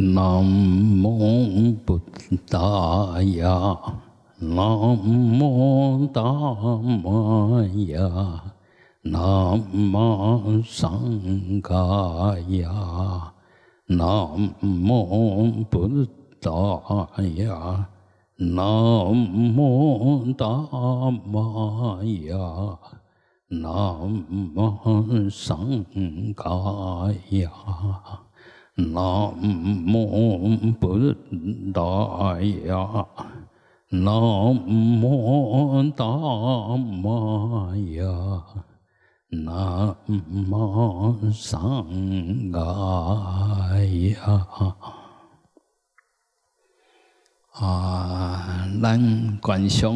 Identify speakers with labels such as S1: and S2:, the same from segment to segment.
S1: 南无布达雅，南无达摩呀，南无桑嘎呀，南无布达雅，南无达摩呀，南无桑嘎呀。南无布达雅，南无大摩呀，南无桑嘎呀。啊，咱观想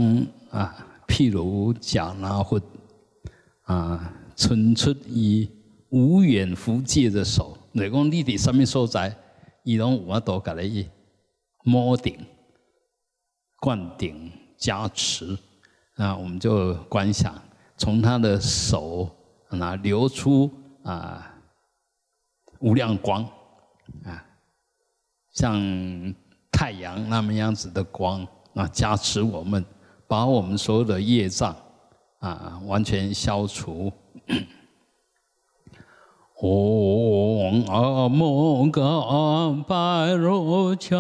S1: 啊，譬如假拿佛啊，伸出以无远弗届的手。你讲你伫什么所在，伊拢有法度甲你摸顶、灌顶、加持啊！我们就观想，从他的手那流出啊无量光啊，像太阳那么样子的光啊，加持我们，把我们所有的业障啊完全消除。唵阿摩嘎巴罗伽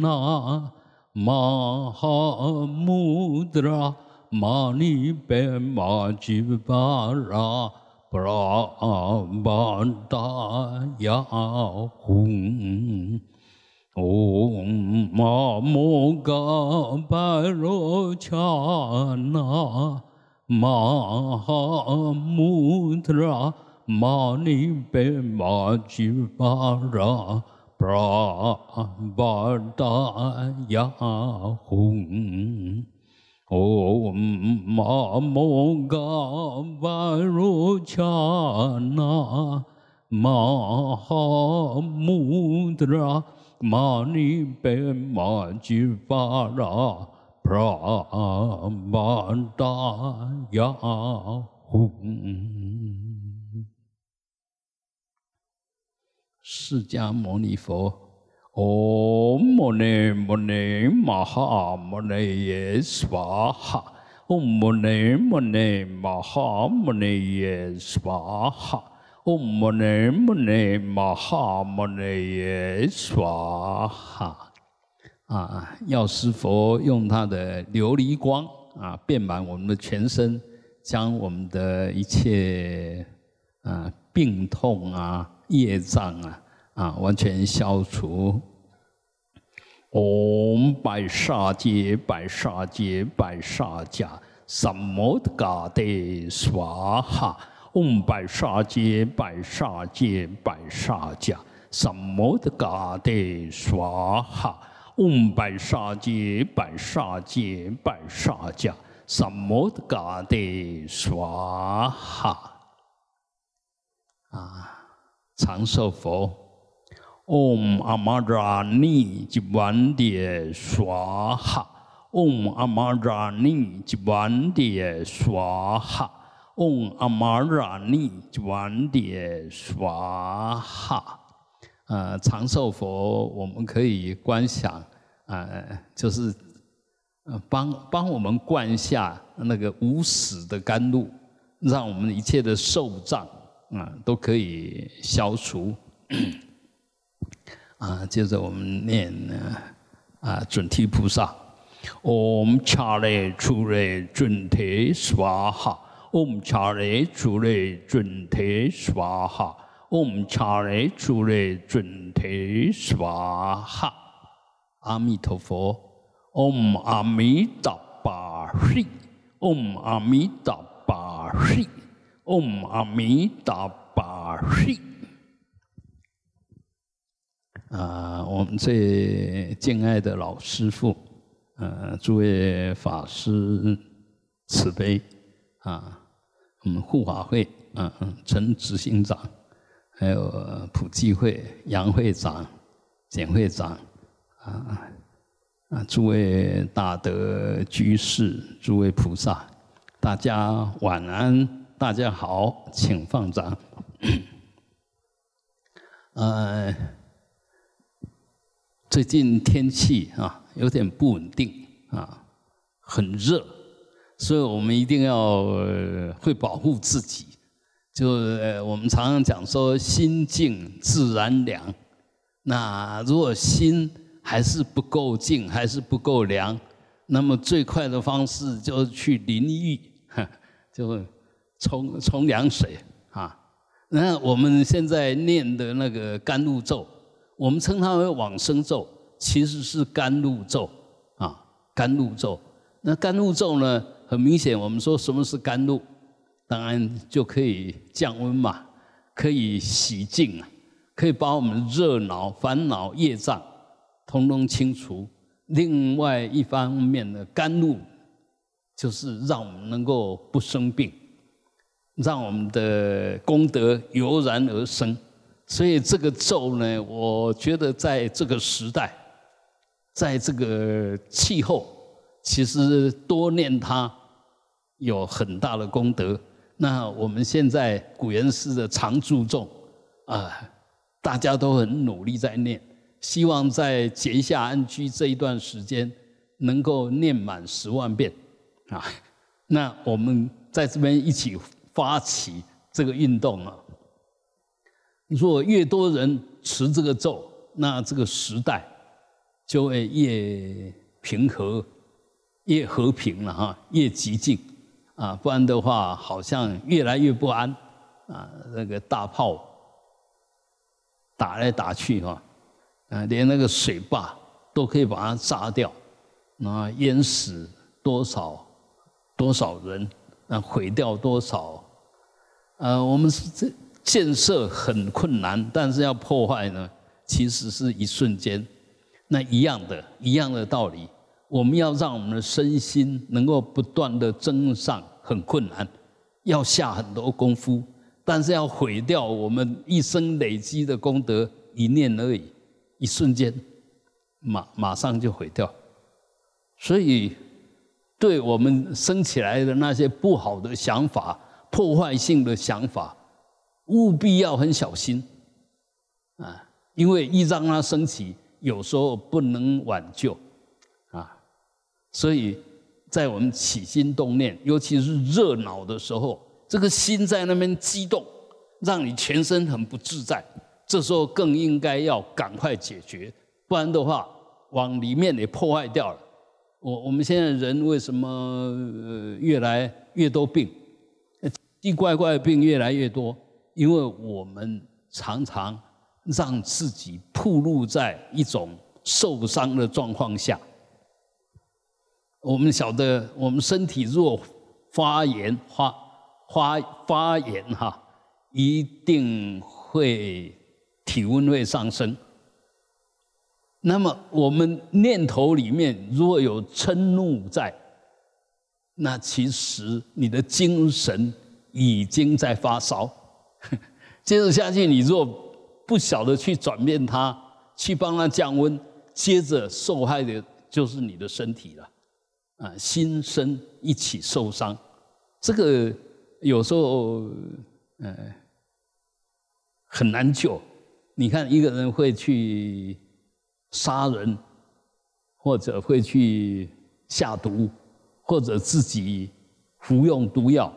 S1: 那玛哈穆达拉玛尼贝玛吉巴拉布拉巴达雅吽。唵阿摩嘎巴罗伽那玛哈穆达拉。玛尼贝玛吉巴拉布拉巴达雅吽，唵阿摩嘎巴罗伽那玛哈穆达拉玛尼贝玛吉巴拉布拉巴达雅吽。释迦牟尼佛，唵摩尼摩尼玛哈摩尼耶娑哈，唵摩尼摩尼玛哈摩尼耶娑哈，哈摩尼耶娑哈。啊，药师佛用他的琉璃光啊，遍满我们的全身，将我们的一切啊病痛啊。业障啊啊，完全消除。唵白沙界白沙界白沙迦萨摩的嘎的娑哈。唵白沙界白沙界白沙迦萨摩的嘎的娑哈。唵白沙界白沙界白沙迦萨摩的嘎的娑哈。啊。长寿佛，唵阿玛扎尼吉万迭娑哈，唵阿玛扎尼吉万迭娑哈，唵阿玛扎尼吉万迭娑哈。呃，长寿佛，我们可以观想，呃，就是呃帮帮我们灌下那个无始的甘露，让我们一切的寿障。啊，都可以消除。啊，接着我们念呢，啊，准提菩萨，Om Chare Chure Junte Swaha，Om Chare Chure Junte Swaha，Om Chare Chure Junte Swaha。阿弥陀佛，Om 阿弥达巴嘿，Om 阿弥达巴嘿。嗡阿弥达巴嘿！啊，我们最敬爱的老师傅，呃，诸位法师慈悲啊，我们护法会，嗯嗯，陈执行长，还有普济会杨会长、简会长，啊啊，诸位大德居士、诸位菩萨，大家晚安。大家好，请放掌。呃，最近天气啊有点不稳定啊，很热，所以我们一定要会保护自己。就呃我们常常讲说，心静自然凉。那如果心还是不够静，还是不够凉，那么最快的方式就是去淋浴，就冲冲凉水啊。那我们现在念的那个甘露咒，我们称它为往生咒，其实是甘露咒啊。甘露咒，那甘露咒呢，很明显，我们说什么是甘露？当然就可以降温嘛，可以洗净啊，可以把我们热恼、烦恼、业障通通清除。另外一方面呢，甘露就是让我们能够不生病，让我们的功德油然而生。所以这个咒呢，我觉得在这个时代，在这个气候，其实多念它有很大的功德。那我们现在古元寺的常住众啊，大家都很努力在念，希望在结下安居这一段时间，能够念满十万遍啊。那我们在这边一起发起这个运动啊。若越多人持这个咒，那这个时代就会越平和，越和平了哈，越寂静。啊，不然的话，好像越来越不安啊！那个大炮打来打去哈，啊，连那个水坝都可以把它炸掉，那淹死多少多少人，那毁掉多少？呃，我们是这建设很困难，但是要破坏呢，其实是一瞬间。那一样的，一样的道理。我们要让我们的身心能够不断的增上，很困难，要下很多功夫，但是要毁掉我们一生累积的功德，一念而已，一瞬间，马马上就毁掉。所以，对我们生起来的那些不好的想法、破坏性的想法，务必要很小心啊，因为一让它升起，有时候不能挽救啊。所以在我们起心动念，尤其是热恼的时候，这个心在那边激动，让你全身很不自在。这时候更应该要赶快解决，不然的话，往里面也破坏掉了。我我们现在人为什么越来越多病，奇怪怪的病越来越多？因为我们常常让自己暴露在一种受伤的状况下。我们晓得，我们身体若发炎、发发发炎哈，一定会体温会上升。那么我们念头里面如果有嗔怒在，那其实你的精神已经在发烧。接着下去，你若不晓得去转变它，去帮它降温，接着受害的就是你的身体了。啊，心身一起受伤，这个有时候呃很难救。你看，一个人会去杀人，或者会去下毒，或者自己服用毒药，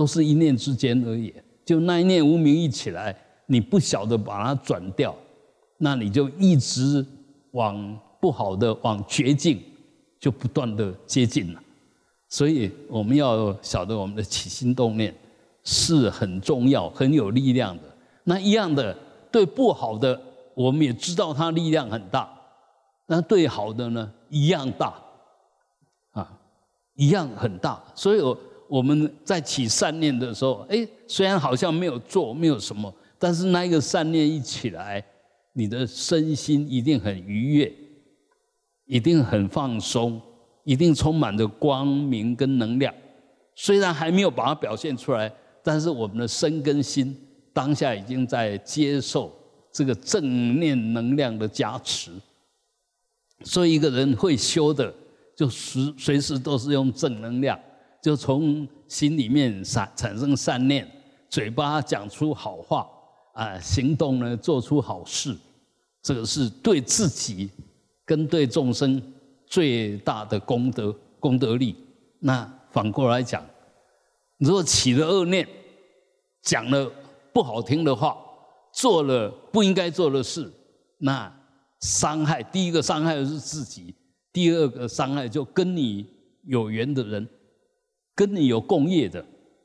S1: 都是一念之间而已。就那一念无名一起来，你不晓得把它转掉，那你就一直往不好的、往绝境。就不断的接近了，所以我们要晓得我们的起心动念是很重要、很有力量的。那一样的，对不好的，我们也知道它力量很大；那对好的呢，一样大，啊，一样很大。所以，我我们在起善念的时候，哎，虽然好像没有做，没有什么，但是那一个善念一起来，你的身心一定很愉悦。一定很放松，一定充满着光明跟能量。虽然还没有把它表现出来，但是我们的身跟心当下已经在接受这个正念能量的加持。所以一个人会修的，就随随时都是用正能量，就从心里面产产生善念，嘴巴讲出好话，啊，行动呢做出好事，这个是对自己。跟对众生最大的功德功德力。那反过来讲，如果起了恶念，讲了不好听的话，做了不应该做的事，那伤害第一个伤害的是自己，第二个伤害就跟你有缘的人，跟你有共业的。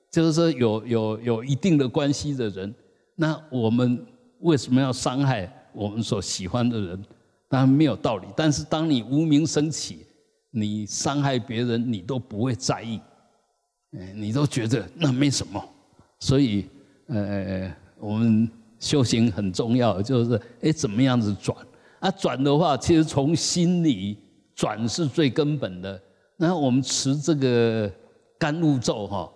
S1: 就是说，有有有一定的关系的人，那我们为什么要伤害我们所喜欢的人？当然没有道理。但是当你无名升起，你伤害别人，你都不会在意，你都觉得那没什么。所以，呃，我们修行很重要，就是哎，怎么样子转？啊，转的话，其实从心里转是最根本的。那我们持这个甘露咒，哈。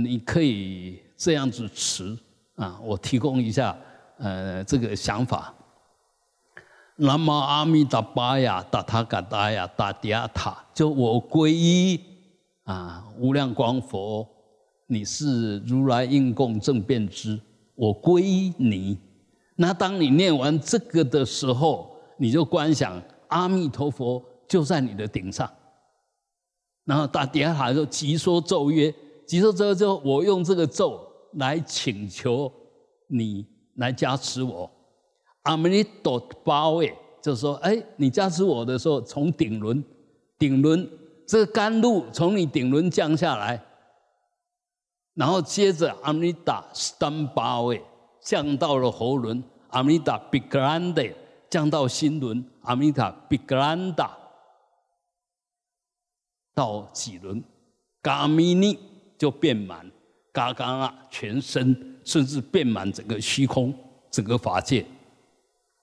S1: 你可以这样子持啊，我提供一下呃这个想法。南无阿弥达巴呀，达他嘎达呀，达迪亚塔，就我皈依啊，无量光佛，你是如来应供正遍知，我皈依你。那当你念完这个的时候，你就观想阿弥陀佛就在你的顶上，然后打迪亚塔就急说咒曰。结束之后，我用这个咒来请求你来加持我。阿弥陀八位，就是说，哎，你加持我的时候，从顶轮，顶轮这个甘露从你顶轮降下来，然后接着阿弥达三八位降到了喉轮，阿弥达比格兰德降到心轮，阿弥达比格兰达到几轮，嘎米尼。就变满，嘎嘎啊，全身甚至变满整个虚空，整个法界。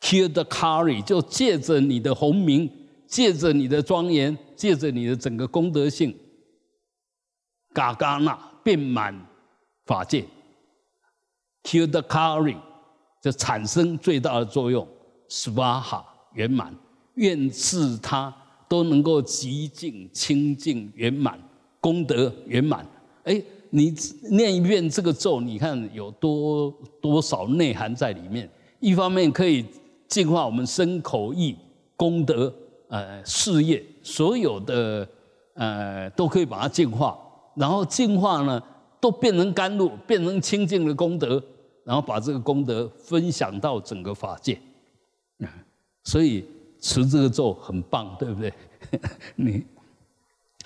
S1: Hear the carry，就借着你的红名，借着你的庄严，借着你的整个功德性，嘎嘎那变满法界。Hear the carry，就产生最大的作用。Swaha 圆满，愿赐他都能够极尽清净圆满，功德圆满。哎，你念一遍这个咒，你看有多多少内涵在里面？一方面可以净化我们身口意功德，呃，事业所有的呃都可以把它净化，然后净化呢都变成甘露，变成清净的功德，然后把这个功德分享到整个法界。所以持这个咒很棒，对不对？你，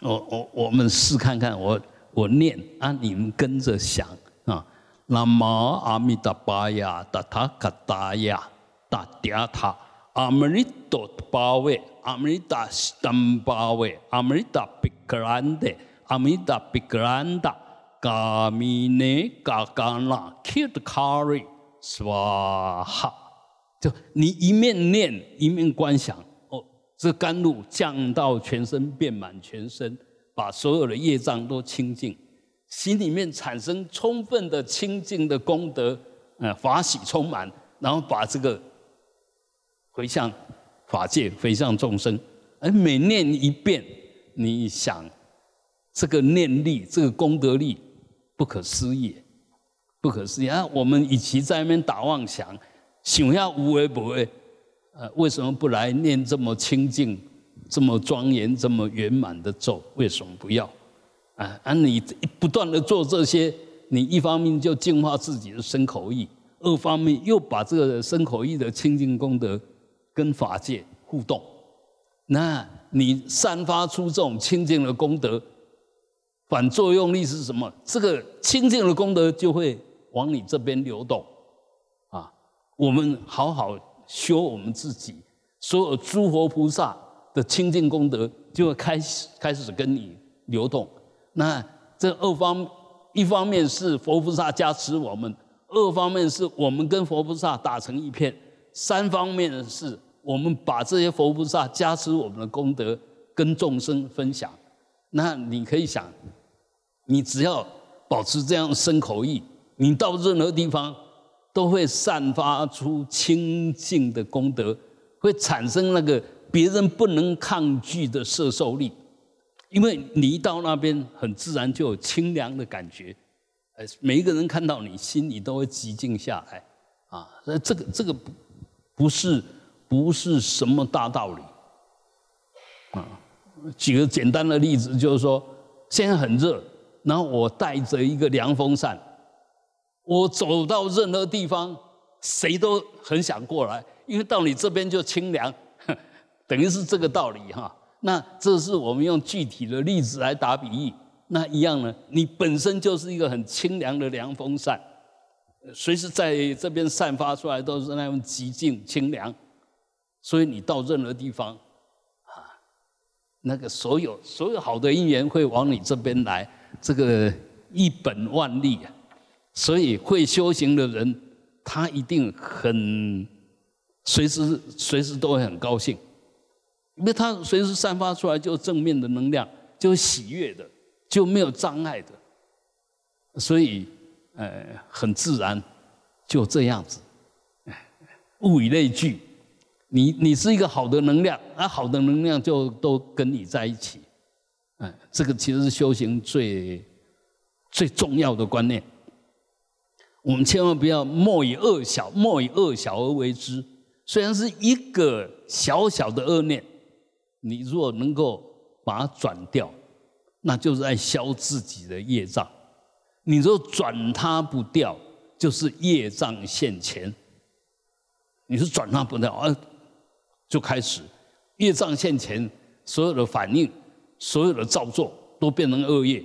S1: 我我我们试看看我。我念啊，你们跟着想啊。南无阿弥达巴呀，达他卡达呀，达迪亚塔，阿弥陀巴维，阿弥达斯坦巴维，阿弥达比格兰德，阿弥达比格兰达，嘎米内嘎嘎那，kid carry，哇哈！就你一面念一面观想，哦，这甘露降到全身，遍满全身。把所有的业障都清净，心里面产生充分的清净的功德，呃，法喜充满，然后把这个回向法界，回向众生。而每念一遍，你想这个念力，这个功德力不可思议，不可思议啊！我们与其在那边打妄想，想要无为不为，呃，为什么不来念这么清净？这么庄严、这么圆满的咒，为什么不要？啊，而你不断的做这些，你一方面就净化自己的身口意，二方面又把这个身口意的清净功德跟法界互动，那你散发出这种清净的功德，反作用力是什么？这个清净的功德就会往你这边流动。我们好好修我们自己，所有诸佛菩萨。的清净功德就会开始开始跟你流动，那这二方一方面是佛菩萨加持我们，二方面是我们跟佛菩萨打成一片，三方面是我们把这些佛菩萨加持我们的功德跟众生分享。那你可以想，你只要保持这样身口意，你到任何地方都会散发出清净的功德，会产生那个。别人不能抗拒的摄受力，因为你一到那边，很自然就有清凉的感觉。呃，每一个人看到你，心里都会寂静下来。啊，那这个这个不不是不是什么大道理啊举个简单的例子，就是说现在很热，然后我带着一个凉风扇，我走到任何地方，谁都很想过来，因为到你这边就清凉，等于是这个道理哈。那这是我们用具体的例子来打比喻，那一样呢？你本身就是一个很清凉的凉风扇，随时在这边散发出来都是那种极静清凉，所以你到任何地方，啊，那个所有所有好的因缘会往你这边来，这个一本万利啊！所以会修行的人，他一定很随时随时都会很高兴。因为他随时散发出来就正面的能量，就喜悦的，就没有障碍的，所以呃很自然就这样子，物以类聚，你你是一个好的能量，那好的能量就都跟你在一起，嗯，这个其实是修行最最重要的观念。我们千万不要莫以恶小，莫以恶小而为之。虽然是一个小小的恶念。你如果能够把它转掉，那就是在消自己的业障。你若转它不掉，就是业障现前。你是转它不掉，啊，就开始业障现前，所有的反应，所有的造作都变成恶业。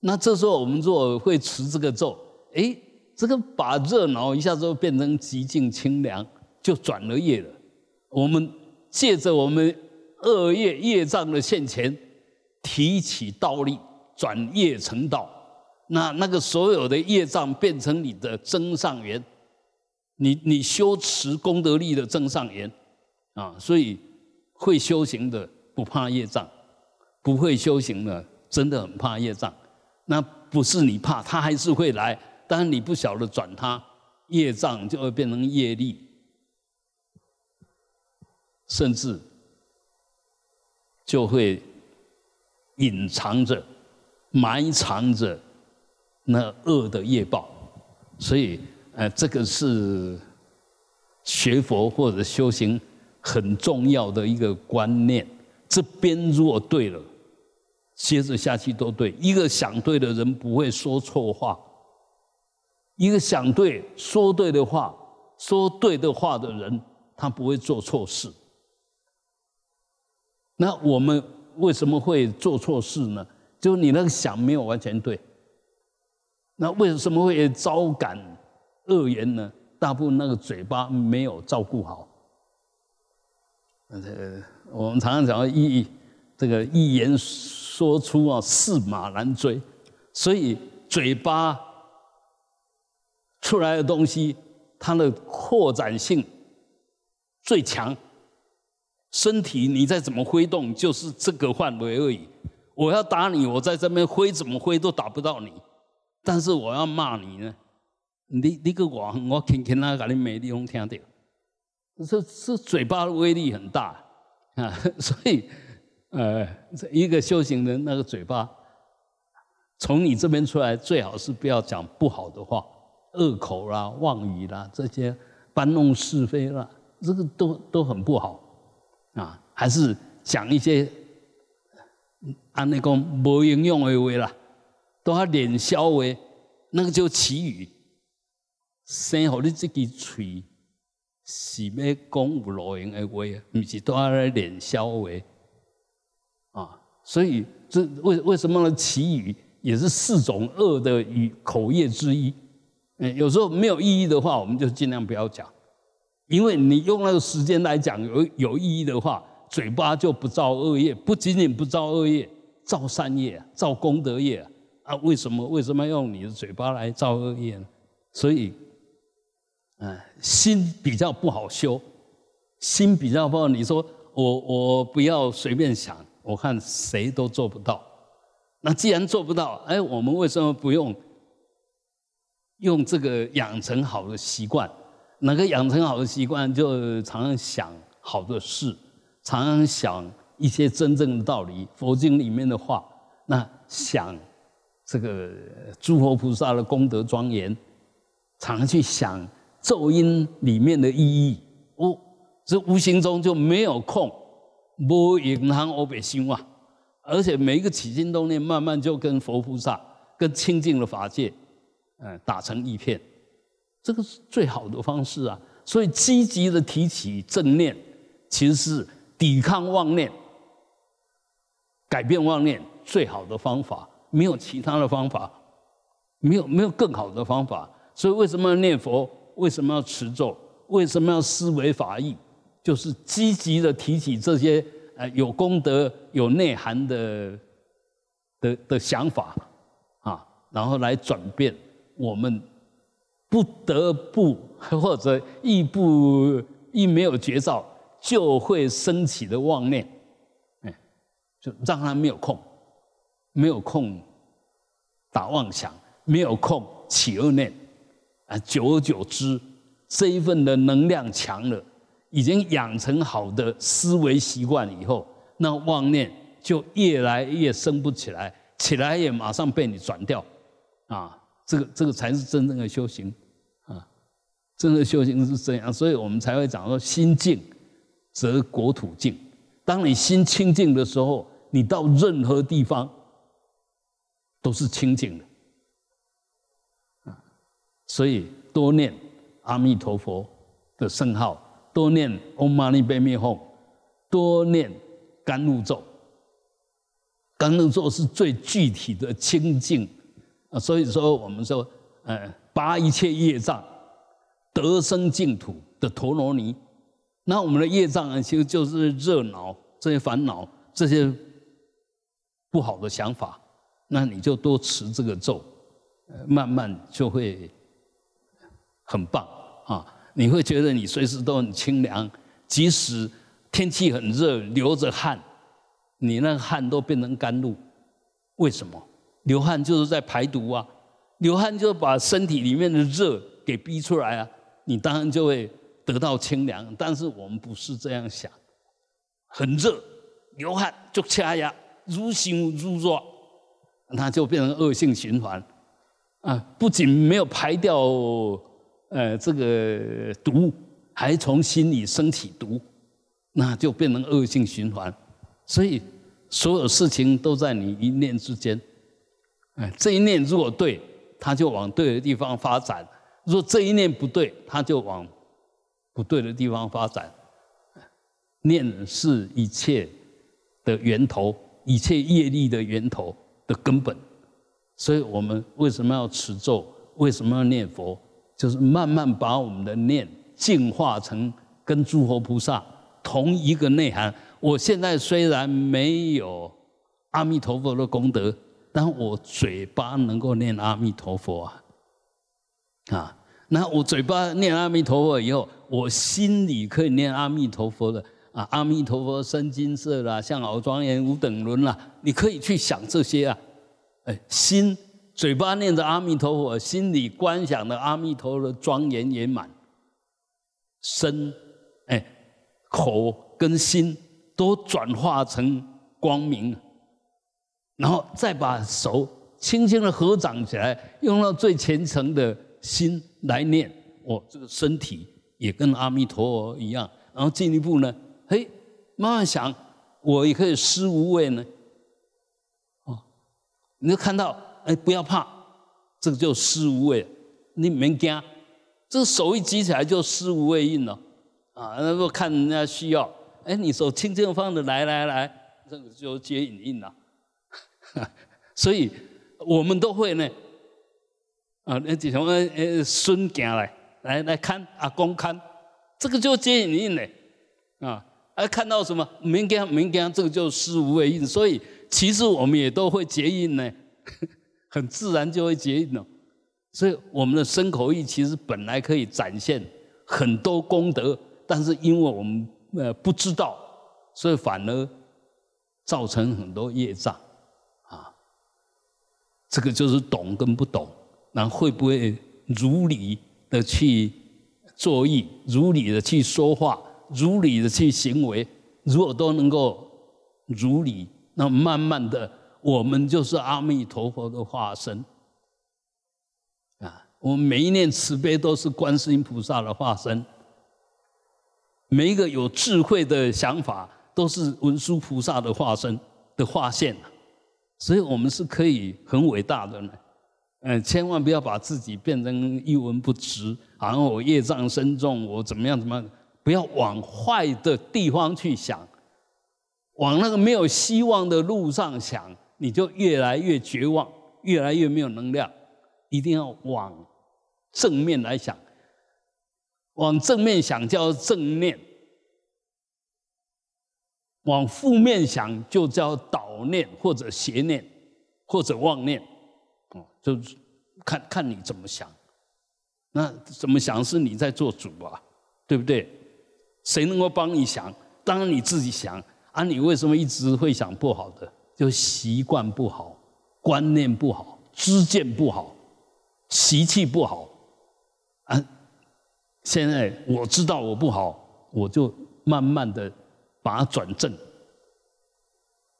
S1: 那这时候我们若会持这个咒，哎，这个把热闹一下子变成极静清凉，就转了业了。我们借着我们。恶业业障的现前，提起道力，转业成道，那那个所有的业障变成你的增上缘，你你修持功德力的增上缘，啊，所以会修行的不怕业障，不会修行的真的很怕业障。那不是你怕，他还是会来，但是你不晓得转他，业障就会变成业力，甚至。就会隐藏着、埋藏着那恶的业报，所以，呃，这个是学佛或者修行很重要的一个观念。这边如果对了，接着下去都对。一个想对的人不会说错话，一个想对、说对的话、说对的话的人，他不会做错事。那我们为什么会做错事呢？就你那个想没有完全对。那为什么会招感恶言呢？大部分那个嘴巴没有照顾好。呃，我们常常讲一这个一言说出啊，驷马难追，所以嘴巴出来的东西，它的扩展性最强。身体你再怎么挥动，就是这个范围而已。我要打你，我在这边挥怎么挥都打不到你。但是我要骂你呢，你你个我我轻轻啊，把你没地方听到。这这嘴巴的威力很大啊，所以呃，一个修行人那个嘴巴，从你这边出来，最好是不要讲不好的话，恶口啦、妄语啦，这些搬弄是非啦，这个都都很不好。啊，还是讲一些按那个无营养的话啦，都要脸消话，那个叫祈语，生好你这支嘴是要讲有路用的话，不是都要来脸消话啊。所以这为为什么呢？祈语也是四种恶的语口业之一。嗯，有时候没有意义的话，我们就尽量不要讲。因为你用那个时间来讲有有意义的话，嘴巴就不造恶业，不仅仅不造恶业，造善业，造功德业啊！为什么为什么用你的嘴巴来造恶业呢？所以，嗯，心比较不好修，心比较不好。你说我我不要随便想，我看谁都做不到。那既然做不到，哎，我们为什么不用用这个养成好的习惯？能够养成好的习惯，就常常想好的事，常常想一些真正的道理，佛经里面的话。那想这个诸佛菩萨的功德庄严，常常去想咒音里面的意义。哦，这无形中就没有空，无影响我别心啊。而且每一个起心动念，慢慢就跟佛菩萨、跟清净的法界，嗯，打成一片。这个是最好的方式啊。所以积极的提起正念，其实是抵抗妄念、改变妄念最好的方法。没有其他的方法，没有没有更好的方法。所以为什么要念佛？为什么要持咒？为什么要思维法义？就是积极的提起这些呃有功德、有内涵的的的想法啊，然后来转变我们不得不 或者亦不亦没有绝招就会升起的妄念，哎，就让他没有空，没有空打妄想，没有空起恶念啊，久而久之。这一份的能量强了，已经养成好的思维习惯以后，那妄念就越来越升不起来，起来也马上被你转掉，啊，这个这个才是真正的修行，啊，真正的修行是这样，所以我们才会讲说心静则国土静。当你心清净的时候，你到任何地方都是清净的，啊，所以多念。阿弥陀佛的圣号，多念 Om Mani p a m e Hum，多念甘露咒。甘露咒是最具体的清净，啊所以说我们说，呃，拔一切业障，得生净土的陀罗尼。那我们的业障呢，其实就是热恼这些烦恼，这些不好的想法。那你就多持这个咒，慢慢就会很棒。啊，你会觉得你随时都很清凉，即使天气很热，流着汗，你那汗都变成甘露。为什么？流汗就是在排毒啊，流汗就把身体里面的热给逼出来啊，你当然就会得到清凉。但是我们不是这样想，很热，流汗就掐压，如心如弱，那就变成恶性循环啊！不仅没有排掉。呃，这个毒还从心里升起毒，那就变成恶性循环。所以所有事情都在你一念之间。哎，这一念如果对，它就往对的地方发展；如果这一念不对，它就往不对的地方发展。念是一切的源头，一切业力的源头的根本。所以我们为什么要持咒？为什么要念佛？就是慢慢把我们的念净化成跟诸佛菩萨同一个内涵。我现在虽然没有阿弥陀佛的功德，但我嘴巴能够念阿弥陀佛啊！啊，那我嘴巴念阿弥陀佛以后，我心里可以念阿弥陀佛的啊，阿弥陀佛身金色啦，像好庄严无等伦啦，你可以去想这些啊，哎，心。嘴巴念着阿弥陀佛，心里观想的阿弥陀的庄严圆满，身，哎，口跟心都转化成光明，然后再把手轻轻的合掌起来，用到最虔诚的心来念，我这个身体也跟阿弥陀佛一样，然后进一步呢，嘿，慢慢想，我也可以施无畏呢，哦，你就看到。哎，不要怕，这个叫施无畏，你没惊，这个手一举起来就施无畏印了，啊，那个看人家需要，哎，你手轻轻放着，来来来，这个就接引印了，所以我们都会呢，啊，那几什么呃孙行来，来来看阿公看，这个就接引印嘞，啊，啊看到什么没惊没惊，这个就施无畏印，所以其实我们也都会结印呢。很自然就会结印了，所以我们的身口意其实本来可以展现很多功德，但是因为我们呃不知道，所以反而造成很多业障。这个就是懂跟不懂，那会不会如理的去作意，如理的去说话，如理的去行为？如果都能够如理，那慢慢的。我们就是阿弥陀佛的化身啊！我们每一念慈悲都是观世音菩萨的化身，每一个有智慧的想法都是文殊菩萨的化身的化现啊，所以我们是可以很伟大的呢。嗯，千万不要把自己变成一文不值，好像我业障深重，我怎么样怎么样，不要往坏的地方去想，往那个没有希望的路上想，你就越来越绝望，越来越没有能量。一定要往正面来想，往正面想叫正念，往负面想就叫倒念或者邪念或者妄念。哦，就是看看你怎么想，那怎么想是你在做主啊，对不对？谁能够帮你想？当然你自己想啊！你为什么一直会想不好的？就习惯不好，观念不好，知见不好，习气不好啊！现在我知道我不好，我就慢慢的把它转正，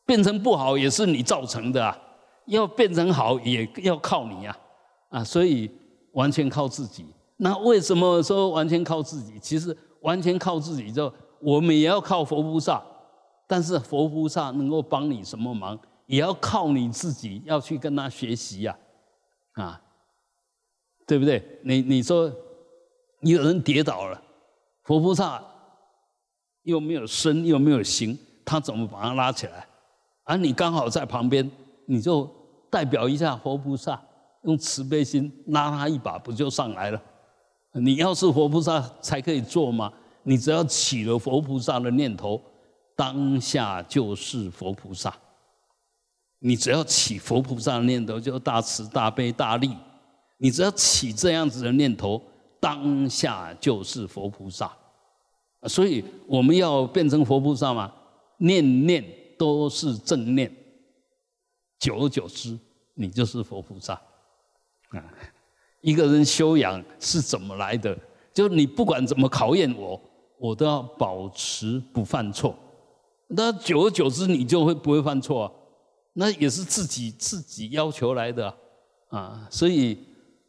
S1: 变成不好也是你造成的啊！要变成好，也要靠你呀，啊，所以完全靠自己。那为什么说完全靠自己？其实完全靠自己，就我们也要靠佛菩萨。但是佛菩萨能够帮你什么忙，也要靠你自己，要去跟他学习呀，啊，对不对？你你说有人跌倒了，佛菩萨又没有身又没有形，他怎么把他拉起来？而你刚好在旁边，你就。代表一下佛菩萨，用慈悲心拉他一把，不就上来了？你要是佛菩萨才可以做吗？你只要起了佛菩萨的念头，当下就是佛菩萨。你只要起佛菩萨的念头，就大慈大悲大利。你只要起这样子的念头，当下就是佛菩萨。所以我们要变成佛菩萨嘛，念念都是正念。久而久之，你就是佛菩萨啊！一个人修养是怎么来的？就你不管怎么考验我，我都要保持不犯错。那久而久之，你就会不会犯错啊？那也是自己自己要求来的啊！所以，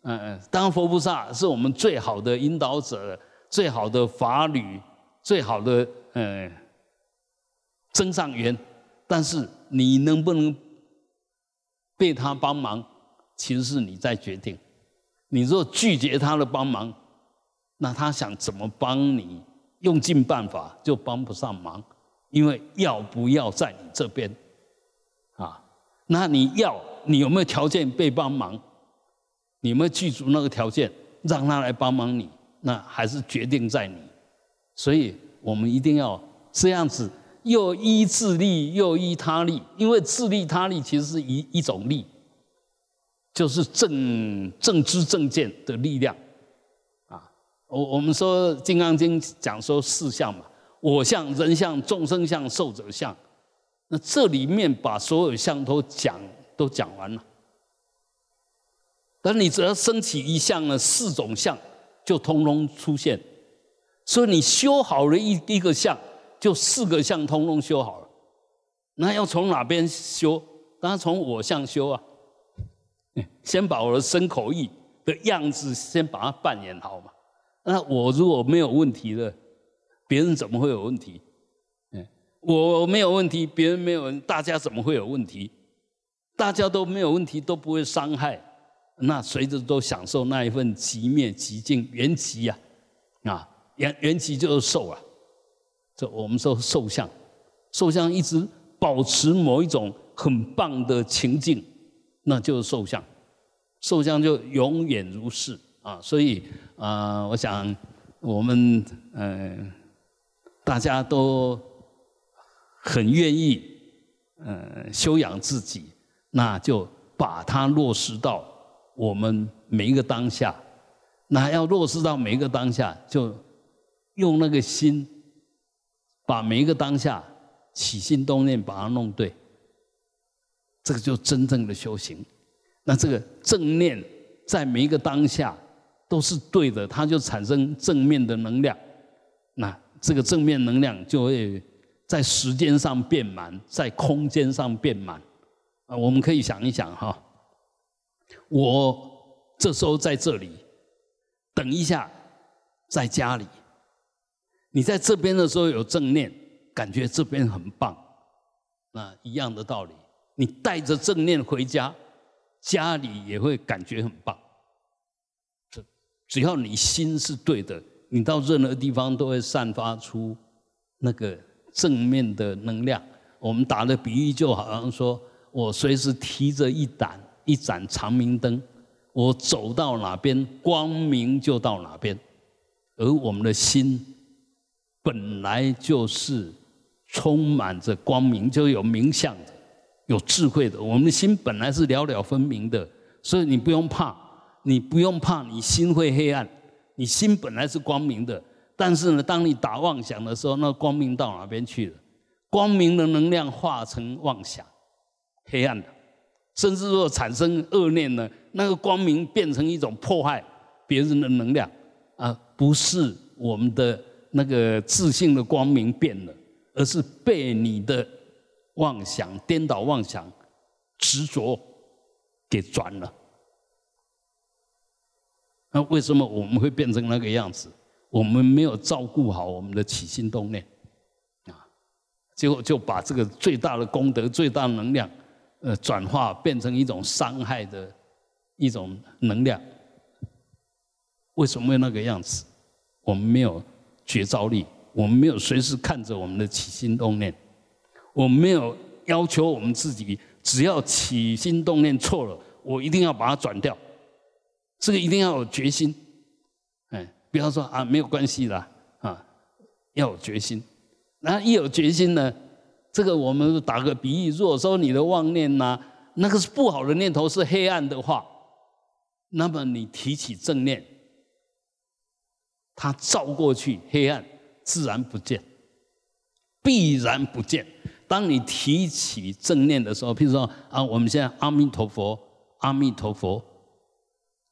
S1: 嗯，当佛菩萨是我们最好的引导者、最好的法侣、最好的嗯增上缘。但是你能不能？被他帮忙，其实是你在决定。你若拒绝他的帮忙，那他想怎么帮你，用尽办法就帮不上忙，因为要不要在你这边啊？那你要，你有没有条件被帮忙？你有没有记住那个条件，让他来帮忙你？那还是决定在你。所以我们一定要这样子。又依自利，又依他利，因为自利他利其实是一一种利，就是正正知正见的力量啊。我我们说《金刚经》讲说四相嘛，我相、人相、众生相、寿者相。那这里面把所有相都讲都讲完了，但你只要升起一相呢，四种相就通通出现。所以你修好了一一个相。就四个相通通修好了，那要从哪边修？当然从我相修啊。先把我的身口意的样子先把它扮演好嘛。那我如果没有问题的，别人怎么会有问题？嗯，我没有问题，别人没有，大家怎么会有问题？大家都没有问题，都不会伤害，那随着都享受那一份极灭极静缘起呀，啊，原原起就是受啊。这我们说受相，受相一直保持某一种很棒的情境，那就是受相，受相就永远如是啊。所以啊，我想我们嗯，大家都很愿意嗯修养自己，那就把它落实到我们每一个当下。那要落实到每一个当下，就用那个心。把每一个当下起心动念把它弄对，这个就真正的修行。那这个正念在每一个当下都是对的，它就产生正面的能量。那这个正面能量就会在时间上变满，在空间上变满。啊，我们可以想一想哈，我这时候在这里，等一下在家里。你在这边的时候有正念，感觉这边很棒，那一样的道理，你带着正念回家，家里也会感觉很棒。这只要你心是对的，你到任何地方都会散发出那个正面的能量。我们打的比喻就好像说，我随时提着一盏一盏长明灯，我走到哪边，光明就到哪边。而我们的心本来就是充满着光明，就有明相的，有智慧的。我们的心本来是了了分明的，所以你不用怕，你不用怕你心会黑暗，你心本来是光明的。但是呢，当你打妄想的时候，那光明到哪边去了？光明的能量化成妄想，黑暗的，甚至若产生恶念呢，那个光明变成一种迫害别人的能量啊，不是我们的那个自信的光明变了，而是被你的妄想、颠倒妄想、执着给转了。那为什么我们会变成那个样子？我们没有照顾好我们的起心动念啊。结果就把这个最大的功德、最大能量，呃，转化变成一种伤害的一种能量。为什么会那个样子？我们没有觉照力，我们没有随时看着我们的起心动念，我们没有要求我们自己，只要起心动念错了，我一定要把它转掉。这个一定要有决心，哎，不要说啊，没有关系啦，啊，要有决心。那一有决心呢？这个我们打个比喻，如果说你的妄念呐，那个是不好的念头，是黑暗的话，那么你提起正念，它照过去，黑暗自然不见，必然不见。当你提起正念的时候，譬如说啊，我们现在阿弥陀佛，阿弥陀佛。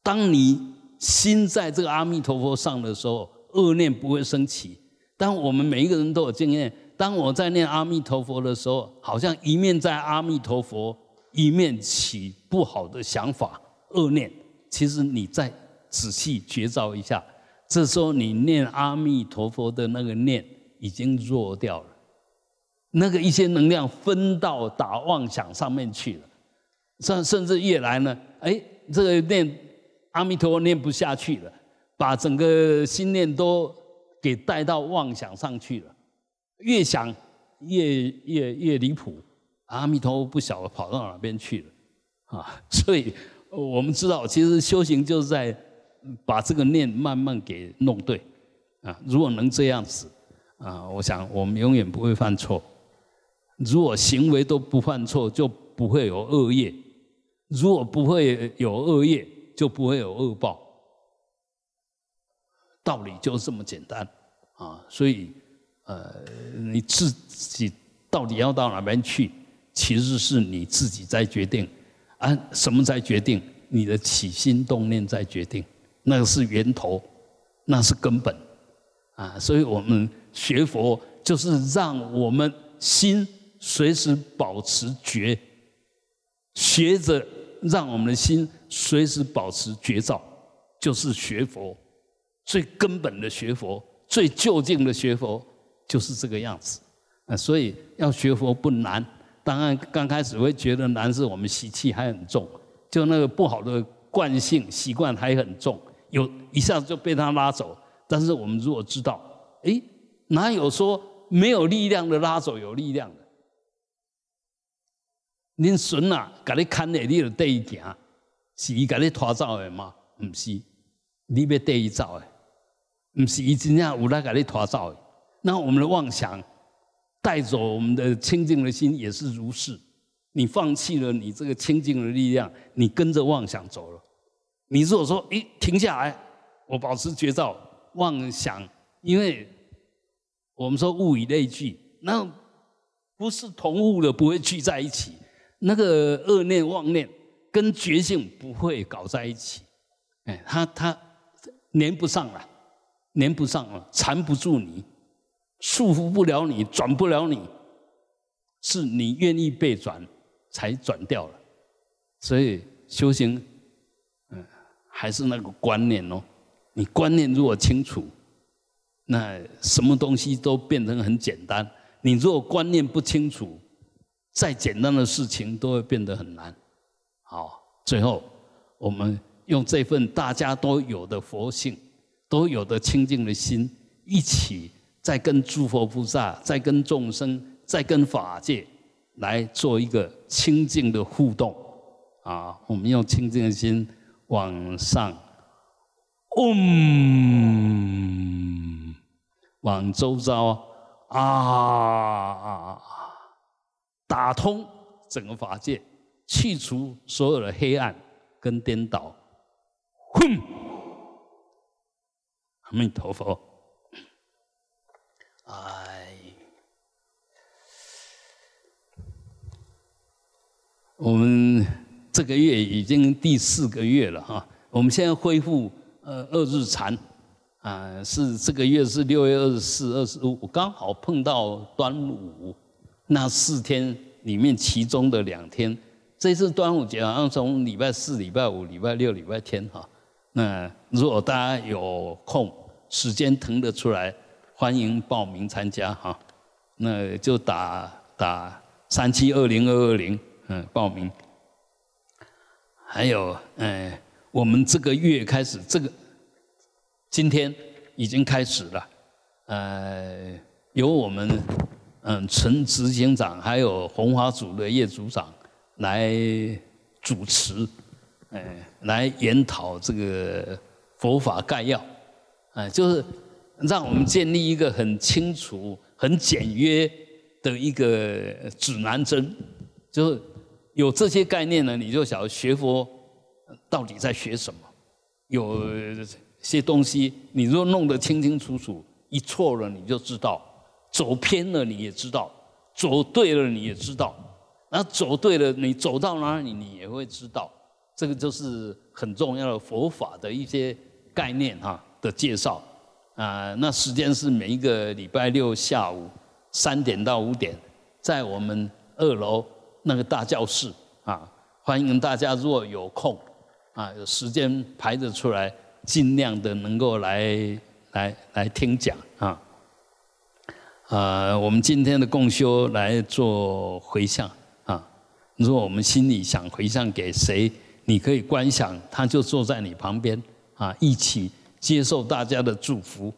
S1: 当你心在这个阿弥陀佛上的时候，恶念不会升起。当我们每一个人都有经验，当我在念阿弥陀佛的时候，好像一面在阿弥陀佛，一面起不好的想法、恶念。其实你再仔细觉照一下，这时候你念阿弥陀佛的那个念已经弱掉了，那个一些能量分到打妄想上面去了，甚甚至越来呢，哎，这个念阿弥陀佛念不下去了，把整个心念都。给带到妄想上去了，越想越越越离谱，阿弥陀佛不晓得跑到哪边去了啊！所以我们知道，其实修行就是在把这个念慢慢给弄对啊。如果能这样子啊，我想我们永远不会犯错。如果行为都不犯错，就不会有恶业；如果不会有恶业，就不会有恶报。道理就这么简单啊，所以呃，你自己到底要到哪边去，其实是你自己在决定啊。什么在决定？你的起心动念在决定，那个是源头，那是根本啊。所以我们学佛就是让我们心随时保持觉，学着让我们的心随时保持觉照，就是学佛。最根本的学佛，最究竟的学佛，就是这个样子啊！所以要学佛不难，当然刚开始会觉得难，是我们习气还很重，就那个不好的惯性习惯还很重，有一下子就被他拉走。但是我们如果知道，哎，哪有说没有力量的拉走有力量的？恁孙啊，给你看的，你就带伊行，是伊给你拖走的吗？不是，你要带伊走的。不是一直那样无赖给你拖走的，那我们的妄想带走我们的清净的心也是如是。你放弃了你这个清净的力量，你跟着妄想走了。你如果说，诶，停下来，我保持觉照，妄想，因为我们说物以类聚，那不是同物的不会聚在一起，那个恶念妄念跟觉性不会搞在一起，哎，它它粘不上了。粘不上了，缠不住你，束缚不了你，转不了你，是你愿意被转才转掉了。所以修行，还是那个观念哦。你观念如果清楚，那什么东西都变成很简单。你如果观念不清楚，再简单的事情都会变得很难。好，最后我们用这份大家都有的佛性，都有的清净的心，一起再跟诸佛菩萨，再跟众生，再跟法界来做一个清净的互动。啊，我们用清净的心往上，嗡，往周遭啊，打通整个法界，去除所有的黑暗跟颠倒。哼，阿弥陀佛。哎，我们。这个月已经第四个月了哈，我们现在恢复呃二日禅，啊是这个月是六月二十四、二十五，刚好碰到端午那四天里面其中的两天，这次端午节好像从礼拜四、礼拜五、礼拜六、礼拜天哈。那如果大家有空时间腾得出来，欢迎报名参加哈。那就打打三七二零二二零嗯报名。还有，嗯，我们这个月开始，这个今天已经开始了，呃，由我们嗯陈执行长还有红花组的叶组长来主持，哎，来研讨这个佛法概要，哎，就是让我们建立一个很清楚、很简约的一个指南针，就是。有这些概念呢，你就晓得学佛到底在学什么。有些东西，你若弄得清清楚楚，一错了你就知道，走偏了你也知道，走对了你也知道。那走对了，你走到哪里你也会知道。这个就是很重要的佛法的一些概念哈的介绍啊。那时间是每一个礼拜六下午三点到五点，在我们二楼。那个大教室啊，欢迎大家如果有空啊，有时间排得出来，尽量的能够来来来听讲啊。啊，我们今天的共修来做回向啊。如果我们心里想回向给谁，你可以观想，他就坐在你旁边啊，一起接受大家的祝福。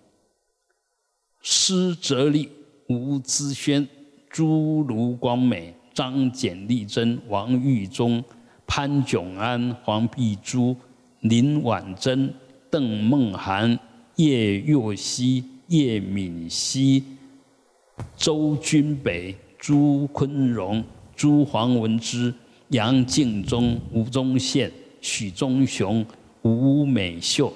S1: 施哲立、吴资轩、诸如光美。张简丽珍、王玉忠、潘炯安、黄碧珠、林婉珍、邓梦涵、叶若曦、叶敏熙、周君北、朱坤荣、朱黄文之、杨敬忠、吴宗宪、许忠雄、吴美秀、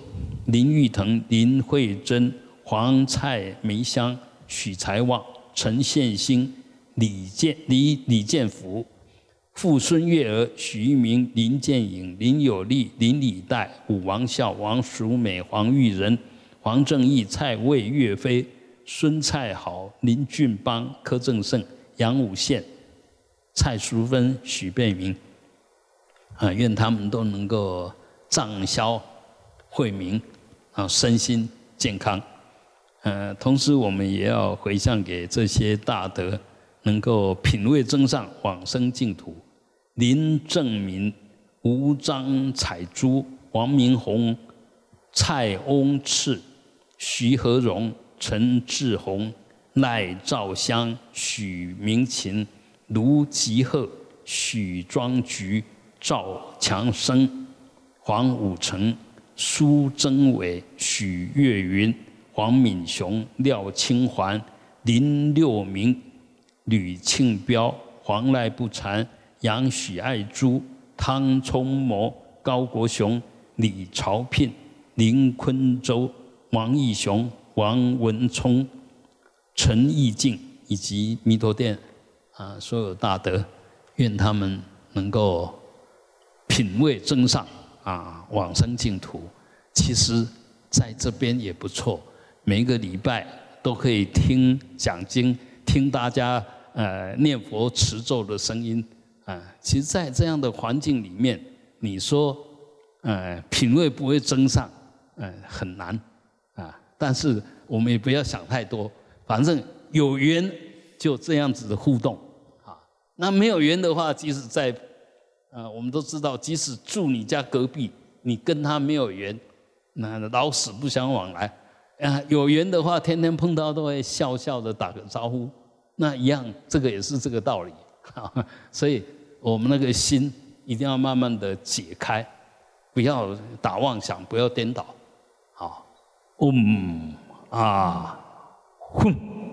S1: 林玉腾、林慧珍、黄蔡梅香、许才旺、陈宪兴。李建、李李建福、傅孙月儿、许一鸣、林建颖、林有利、林礼代、武王孝、王淑美、黄玉仁、黄正义、蔡魏、岳飞、孙蔡豪、林俊邦、柯正胜、杨武宪、蔡淑芬、许贝明，啊，愿他们都能够障消慧明，啊，身心健康。呃，同时我们也要回向给这些大德。能够品味增上往生净土，林正民、吴张彩珠、王明宏、蔡翁赤、徐和荣、陈志宏、赖兆香、许明琴、卢吉鹤、许庄菊、赵强生、黄武成、苏增伟、许月云、黄敏雄、廖清环、林六明。吕庆彪、黄赖不禅、杨许爱珠、汤冲模、高国雄、李朝聘、林坤洲、王义雄、王文聪、陈义静以及弥陀殿啊，所有大德，愿他们能够品味增上啊，往生净土。其实在这边也不错，每个礼拜都可以听讲经，听大家。呃，念佛持咒的声音啊，其实，在这样的环境里面，你说，呃，品味不会增上，呃，很难啊。但是我们也不要想太多，反正有缘就这样子的互动啊。那没有缘的话，即使在啊，我们都知道，即使住你家隔壁，你跟他没有缘，那老死不相往来啊。有缘的话，天天碰到都会笑笑的打个招呼，那一样，这个也是这个道理啊。所以我们那个心一定要慢慢的解开，不要打妄想，不要颠倒。好，嗯啊，哼。